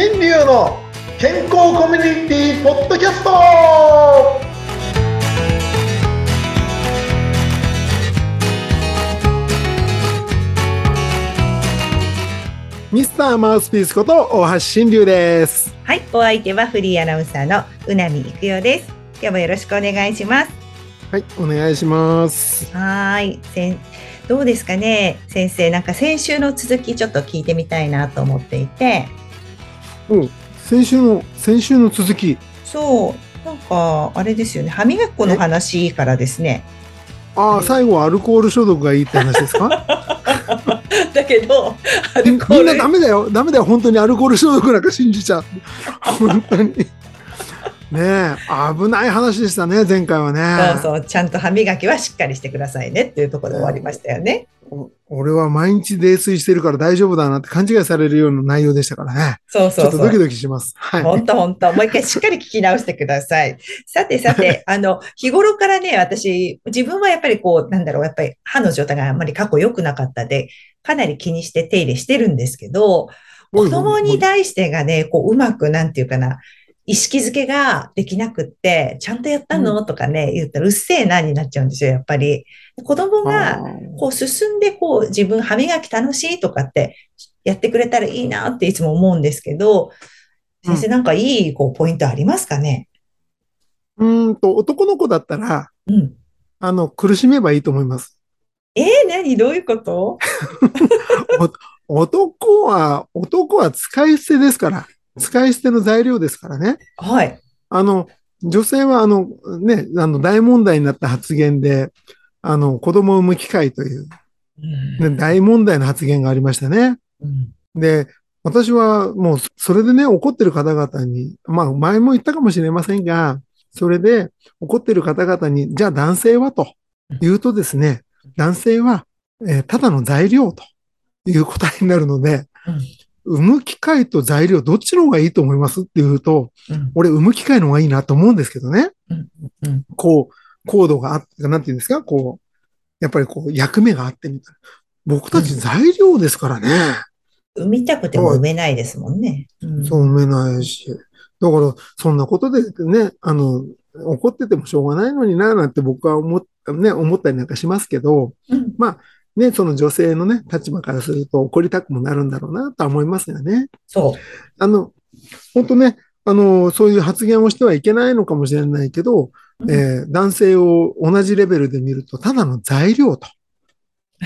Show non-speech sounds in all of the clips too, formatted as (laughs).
新流の健康コミュニティポッドキャストミスターマウスピースこと大橋新流です。はい、お相手はフリーアナウンサーのうなみいくよです。今日もよろしくお願いします。はい、お願いします。はーい、せんどうですかね、先生。なんか先週の続きちょっと聞いてみたいなと思っていて、うん、先週の先週の続き。そう、なんかあれですよね、歯磨き粉の話からですね。ああ、最後はアルコール消毒がいいって話ですか？(laughs) だけど、みんなダメだよ、ダメだよ、本当にアルコール消毒なんか信じちゃう。本当に。ねえ、危ない話でしたね、前回はね。そうそう、ちゃんと歯磨きはしっかりしてくださいねっていうところで終わりましたよね。お俺は毎日泥酔してるから大丈夫だなって勘違いされるような内容でしたからね。そうそうそうちょっとドキ。ドキします。はい。本当本当。もう一回しっかり聞き直してください。さてさて、あの、日頃からね、私、自分はやっぱりこう、なんだろう、やっぱり歯の状態があんまり過去良くなかったんで、かなり気にして手入れしてるんですけど、子供に対してがね、こう、うまく、なんていうかな、意識づけができなくって、ちゃんとやったの？とかね、言ったらうっせえなになっちゃうんですよ、やっぱり。子供が、こう進んでこう自分歯磨き楽しいとかってやってくれたらいいなっていつも思うんですけど、先生なんかいいこうポイントありますかね？うーんと、男の子だったら、うん。あの、苦しめばいいと思います。えー、何？どういうこと？(laughs) 男は、男は使い捨てですから。使い捨ての材料ですからね。はい。あの、女性はあの、ね、あの、大問題になった発言で、あの、子供を産む機会という、ね、大問題の発言がありましたね。うんで、私はもう、それでね、怒ってる方々に、まあ、前も言ったかもしれませんが、それで怒ってる方々に、じゃあ男性はと言うとですね、男性は、えーただの材料という答えになるので、産む機会と材料どっちの方がいいと思いますって言うと、うん俺産む機会の方がいいなと思うんですけどね。うんうんこう、コードがあって、なんていうんですか、こう、やっぱりこう、役目があってみたいな。僕たち材料ですからね。産みたくても産めないですもんね。うんそう産めないし。だから、そんなことでね、あの、怒っててもしょうがないのにな、なんて僕は思っ、ね、思ったりなんかしますけど、うんね、その女性のね、立場からすると怒りたくもなるんだろうなとは思いますよね。そあの、本当ね、あの、そういう発言をしてはいけないのかもしれないけど、う。えー男性を同じレベルで見ると、ただの材料と。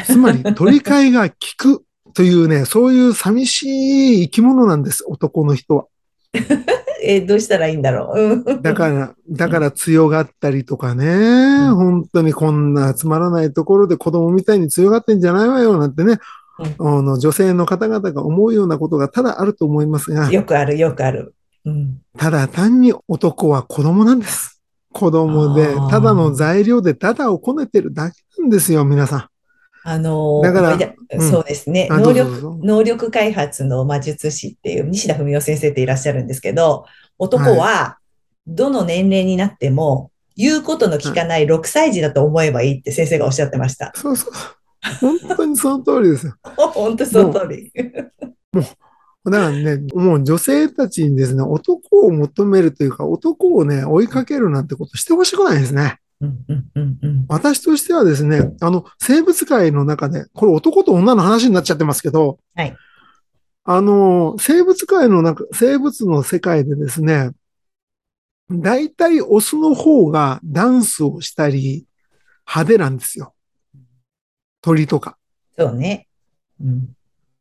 つまり、(laughs) 取り替えが効くというね、そういう寂しい生き物なんです、男の人は。(laughs) えーどうしたらいいんだろう？うんだから、だから強がったりとかね、ん本当にこんなつまらないところで子供みたいに強がってんじゃないわよ、なんてね、あの女性の方々が思うようなことがただあると思いますが、よくある、よくある。うんただ単に男は子供なんです。子供でただの材料でただをこねてるだけなんですよ、皆さん。あのーだからそうですね。うぞどうぞ能力開発の魔術師っていう西田文雄先生っていらっしゃるんですけど、男はどの年齢になっても言うことの聞かない6歳児だと思えばいいって先生がおっしゃってました。そうそう。本当にその通りですよ。(laughs) 本当その通り。だからね、もう女性たちにですね、男を求めるというか、男をね、追いかけるなんてことしてほしくないですね。うんうんうんうん私としてはですね、あの、生物界の中で、これ男と女の話になっちゃってますけど、はいあの、生物界の中、生物の世界でですね、大体オスの方がダンスをしたり、派手なんですよ。鳥とか。そうね。うん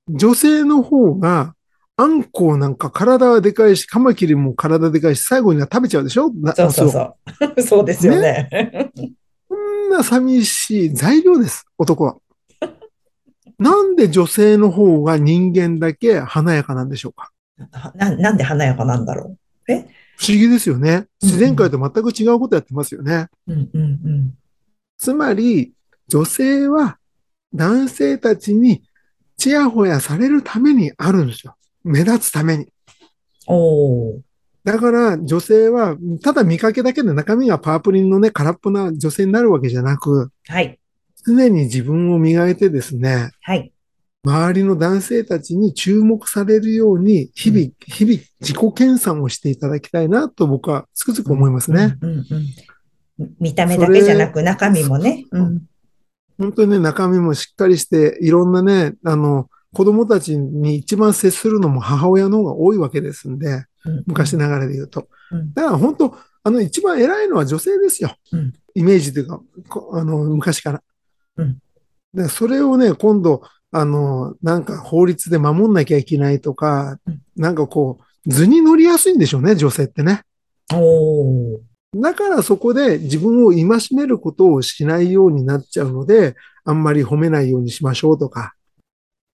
女性の方が、あんこうなんか体はでかいし、カマキリも体でかいし、最後には食べちゃうでしょ？なそうそうそう。(laughs) そうですよね。こんな寂しい材料です、男は。(laughs) なんで女性の方が人間だけ華やかなんでしょうか？ななんで華やかなんだろ不思議ですよね。うん自然界と全く違うことやってますよね。う。うんうんうんつまり、女性は男性たちにちやほやされるためにあるんですよ。目立つために。おーだから女性は、ただ見かけだけで中身がパープリンのね、空っぽな女性になるわけじゃなく、はい。常に自分を磨いてですね、はい。周りの男性たちに注目されるように、日々、日々自己研鑽をしていただきたいなと僕はつくづく思いますね。うんうんうん、見た目だけじゃなく中身もね。うん、本当にね、中身もしっかりして、いろんなね、あの、子供たちに一番接するのも母親の方が多いわけですんで、うん昔ながらで言うと。うんだから本当、あの、一番偉いのは女性ですよ。うんイメージというか、こあの、昔から。それをね、今度、あの、なんか法律で守んなきゃいけないとか、うんなんかこう、図に乗りやすいんでしょうね、女性ってね。だからそこで自分を戒めることをしないようになっちゃうので、あんまり褒めないようにしましょうとか。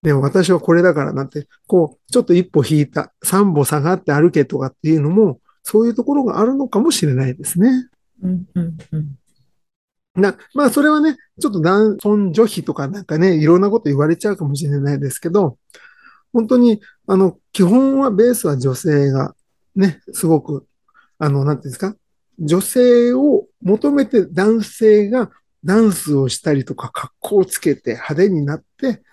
でも私はこれだからなんて、こう、ちょっと一歩引いた、三歩下がって歩けとかっていうのも、そういうところがあるのかもしれないですね。うんうんうんな、まあそれはね、ちょっと男尊女卑とかなんかね、いろんなこと言われちゃうかもしれないですけど、本当に、あの、基本はベースは女性がね、すごく、あの、なんていうんですか、女性を求めて男性がダンスをしたりとか格好をつけて派手になって、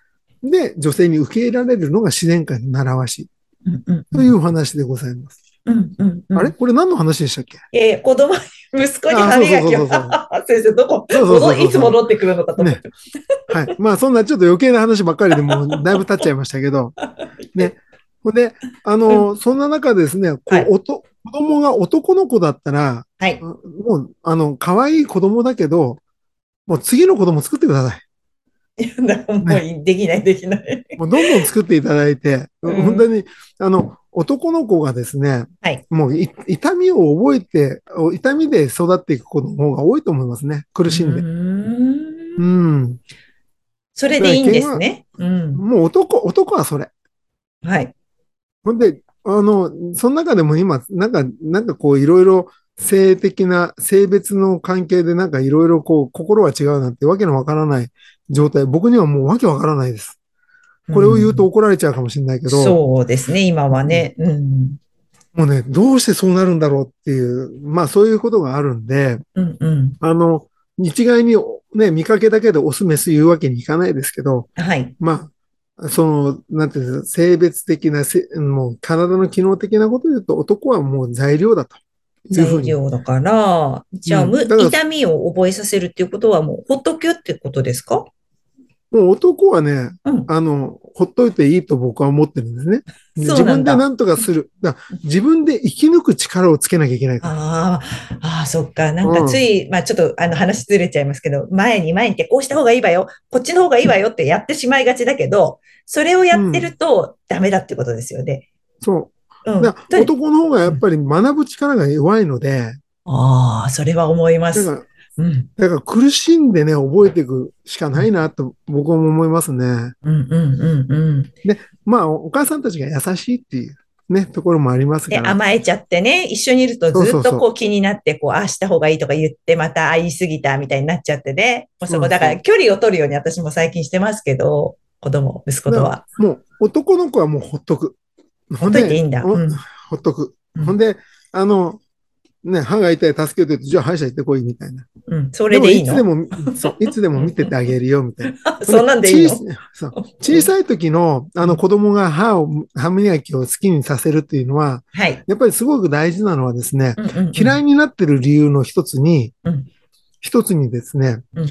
で、女性に受け入れられるのが自然界の習わしうんうんというお話でございます。うんうんうんあれ？これ何の話でしたっけ？えー子供、息子に歯磨きを。先生、どこ、そうそうそうそういつ戻ってくるのかと思って。はい。まあ、そんなちょっと余計な話ばっかりでもう (laughs) だいぶ経っちゃいましたけど。(laughs) ね。ほんで、あの、そんな中ですね、こう、はいおと子供が男の子だったら、はい。もう、あの、可愛い子供だけど、もう次の子供作ってください。だからもういいできない、できない。もうどんどん作っていただいて、うん本当に、あの、男の子がですね、はいもうい痛みを覚えて、痛みで育っていく子の方が多いと思いますね。苦しんで。うーんうん。それでいいんですね。うん。もう男、男はそれ。はい。ほんで、あの、その中でも今、なんか、なんかこういろいろ性的な、性別の関係でなんかいろいろこう心は違うなんてわけのわからない状態。僕にはもうわけわからないです。これを言うと怒られちゃうかもしれないけど、そうですね、今はね。うん。もうね、どうしてそうなるんだろうっていう、まあそういうことがあるんで、うんうん。あの、一概にね、見かけだけでオスメス言うわけにいかないですけど、はい。まあ、その、なんていうんですか、性別的なせ、もう体の機能的なことを言うと、男はもう材料だと材に。料だから、じゃあ、む痛みを覚えさせるっていうことはもう、ほっときゅってことですか？もう男はね、うんあの、ほっといていいと僕は思ってるんですね。で自分で何とかする。だ自分で生き抜く力をつけなきゃいけないから。ああ、ああ、そっか。なんかつい、まあちょっとあの話ずれちゃいますけど、前に前にってこうした方がいいわよ、こっちの方がいいわよってやってしまいがちだけど、それをやってるとダメだってことですよね。そうう。ん。男の方がやっぱり学ぶ力が弱いので、ああ、それは思います。だから、うん。だから苦しんでね、覚えていくしかないなと僕も思いますね。うんうんうんうん。まあ、お母さんたちが優しいっていうね、ところもありますで、から。甘えちゃってね、一緒にいるとずっとこう気になって、こう、ああした方がいいとか言って、またあ言い過ぎたみたいになっちゃってね。もうそこ、だから距離を取るように私も最近してますけど、子供、息子とは。もう男の子はもうほっとく。ほほっといていいんだ。おうん。ほっとく。うんほんで、あの、ね、歯が痛い、助けてって、じゃあ歯医者行ってこい、みたいな。うん。それでいいの？もいつでも、(laughs) いつでも見ててあげるよ、みたいな。(laughs) そんなんでいいの？小さそう (laughs) 小さい時の、あの子供が歯を、歯磨きを好きにさせるっていうのは、はい。やっぱりすごく大事なのはですね、嫌いになってる理由の一つにうん、一つにですねうん、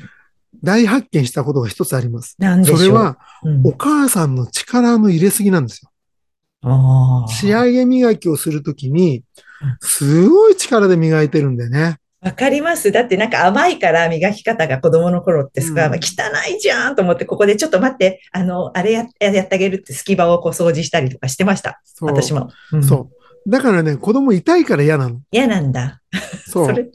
大発見したことが一つあります。なんでしょそうれは、うんお母さんの力の入れすぎなんですよ。あ仕あ。上げ磨きをするときにうん、すごい力で磨いてるんでね。わかります。だってなんか甘いから磨き方が子供の頃ってすごい、うんまあ汚いじゃんと思って、ここでちょっと待って、あの、あれややってあげるって隙間をこう掃除したりとかしてました。私も。うんそう。だからね、子供痛いから嫌なの。嫌なんだ。そ。そうれ。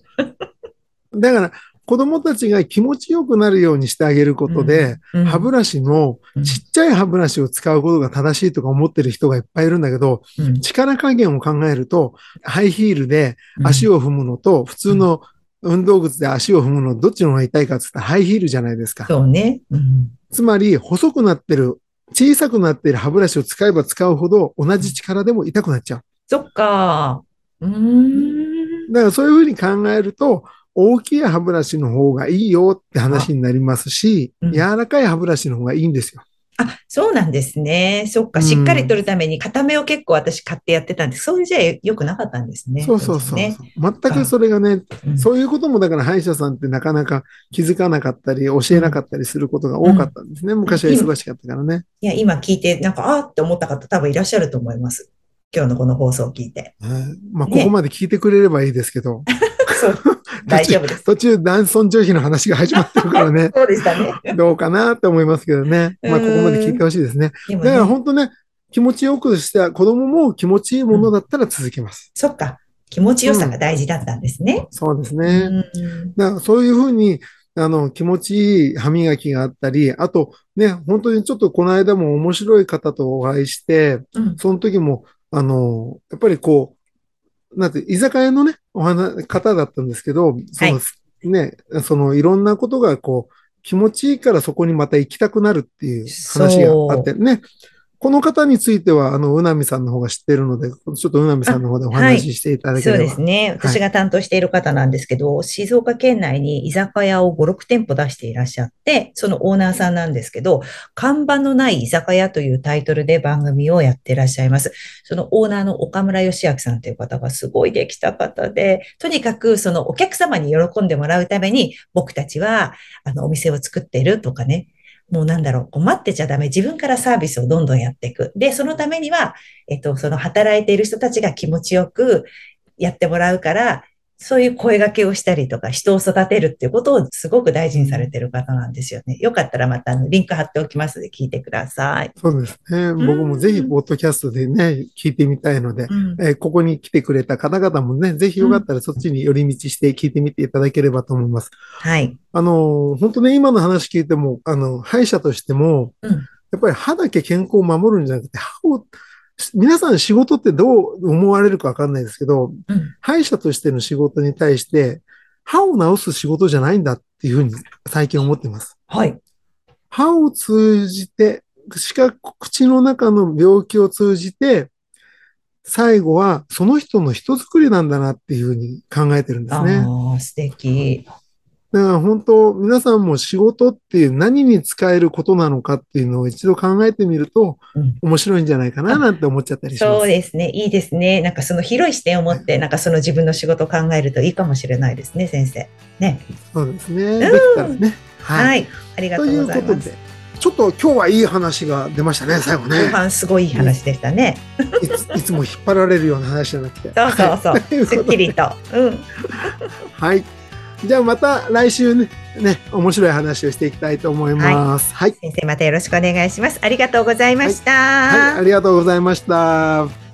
だから、子供たちが気持ちよくなるようにしてあげることで、うん、歯ブラシのうんちっちゃい歯ブラシを使うことが正しいとか思ってる人がいっぱいいるんだけど、うん力加減を考えると、ハイヒールで足を、を踏むのと、普通の運動靴で足を踏むの、どっちの方が痛いかって言ったらハイヒールじゃないですか。そうね。うんつまり、細くなってる、小さくなってる歯ブラシを使えば使うほど、同じ力でも痛くなっちゃう。そっか。うーん。だからそういうふうに考えると、大きい歯ブラシの方がいいよって話になりますし、うん柔らかい歯ブラシの方がいいんですよ。あ、そうなんですね。そっか。しっかり取るために固めを結構私買ってやってたんです。そういうじゃ良くなかったんですね。そうそうそうね。全くそれがね、うんそういうこともだから歯医者さんってなかなか気づかなかったり、教えなかったりすることが多かったんですね。昔は忙しかったからね。いや、今聞いて、なんか、あーって思った方多分いらっしゃると思います。今日のこの放送を聞いて。はいまあ、ねここまで聞いてくれればいいですけど。(laughs) (laughs) 大丈夫です。途中男尊女卑の話が始まってるからね、(laughs) そうでしたね。どうかなって思いますけどね。まあ、ここまで聞いてほしいですね。でもだからね、本当ね、気持ちよくした子供も気持ちいいものだったら続けます。そっか。気持ちよさが大事だったんですね。そうですうね。んだからそういうふうに、あの、気持ちいい歯磨きがあったり、あとね、本当にちょっとこの間も面白い方とお会いして、うんその時も、あの、やっぱりこう、なんて、居酒屋のね、お話、方だったんですけど、その、はね、そのいろんなことがこう、気持ちいいからそこにまた行きたくなるっていう話があってね。この方については、あの、うなみさんの方が知ってるので、ちょっとうなみさんの方でお話ししていただけそうれば。ですね。私が担当している方なんですけど、静岡県内に居酒屋を5、6店舗出していらっしゃって、そのオーナーさんなんですけど、看板のない居酒屋というタイトルで番組をやっていらっしゃいます。そのオーナーの岡村義明さんという方がすごいできた方で、とにかくそのお客様に喜んでもらうために、僕たちはあのお店を作ってるとかね、もうなんだろう、こう待ってちゃダメ。自分からサービスをどんどんやっていく。で、そのためには、えっと、その働いている人たちが気持ちよくやってもらうから、そういう声掛けをしたりとか、人を育てるっていうことをすごく大事にされてる方なんですよね。よかったらまたリンク貼っておきますので聞いてください。そうですね。僕もぜひ、ポッドキャストでね、聞いてみたいので、うんえーここに来てくれた方々もね、ぜひよかったらそっちに寄り道して聞いてみていただければと思います。はい。あのー、本当ね、今の話聞いても、あの、歯医者としても、うん。やっぱり歯だけ健康を守るんじゃなくて、歯を、皆さん仕事ってどう思われるかわかんないですけど、うん。歯医者としての仕事に対して、歯を治す仕事じゃないんだっていうふうに最近思ってます。はい。歯を通じて、しか口の中の病気を通じて、最後はその人の人づくりなんだなっていうふうに考えてるんですね。ああ、素敵。だから本当、皆さんも仕事っていう何に使えることなのかっていうのを一度考えてみるとうん面白いんじゃないかななんて思っちゃったりします。そうですね。いいですね。なんかその広い視点を持って、なんかその自分の仕事を考えるといいかもしれないですね、先生。ね。そうですね。んできたらね。はい。はい。ありがととうございますいうことで。、ちょっと今日はいい話が出ましたね、最後ね。後半すごいいい話でしたね。いつ (laughs) いつも引っ張られるような話じゃなくて。そうそうそう。すっきりと。うん。はい。じゃあまた来週ね、ね、面白い話をしていきたいと思います。はい。先生またよろしくお願いします。ありがとうございました。はい、ありがとうございました。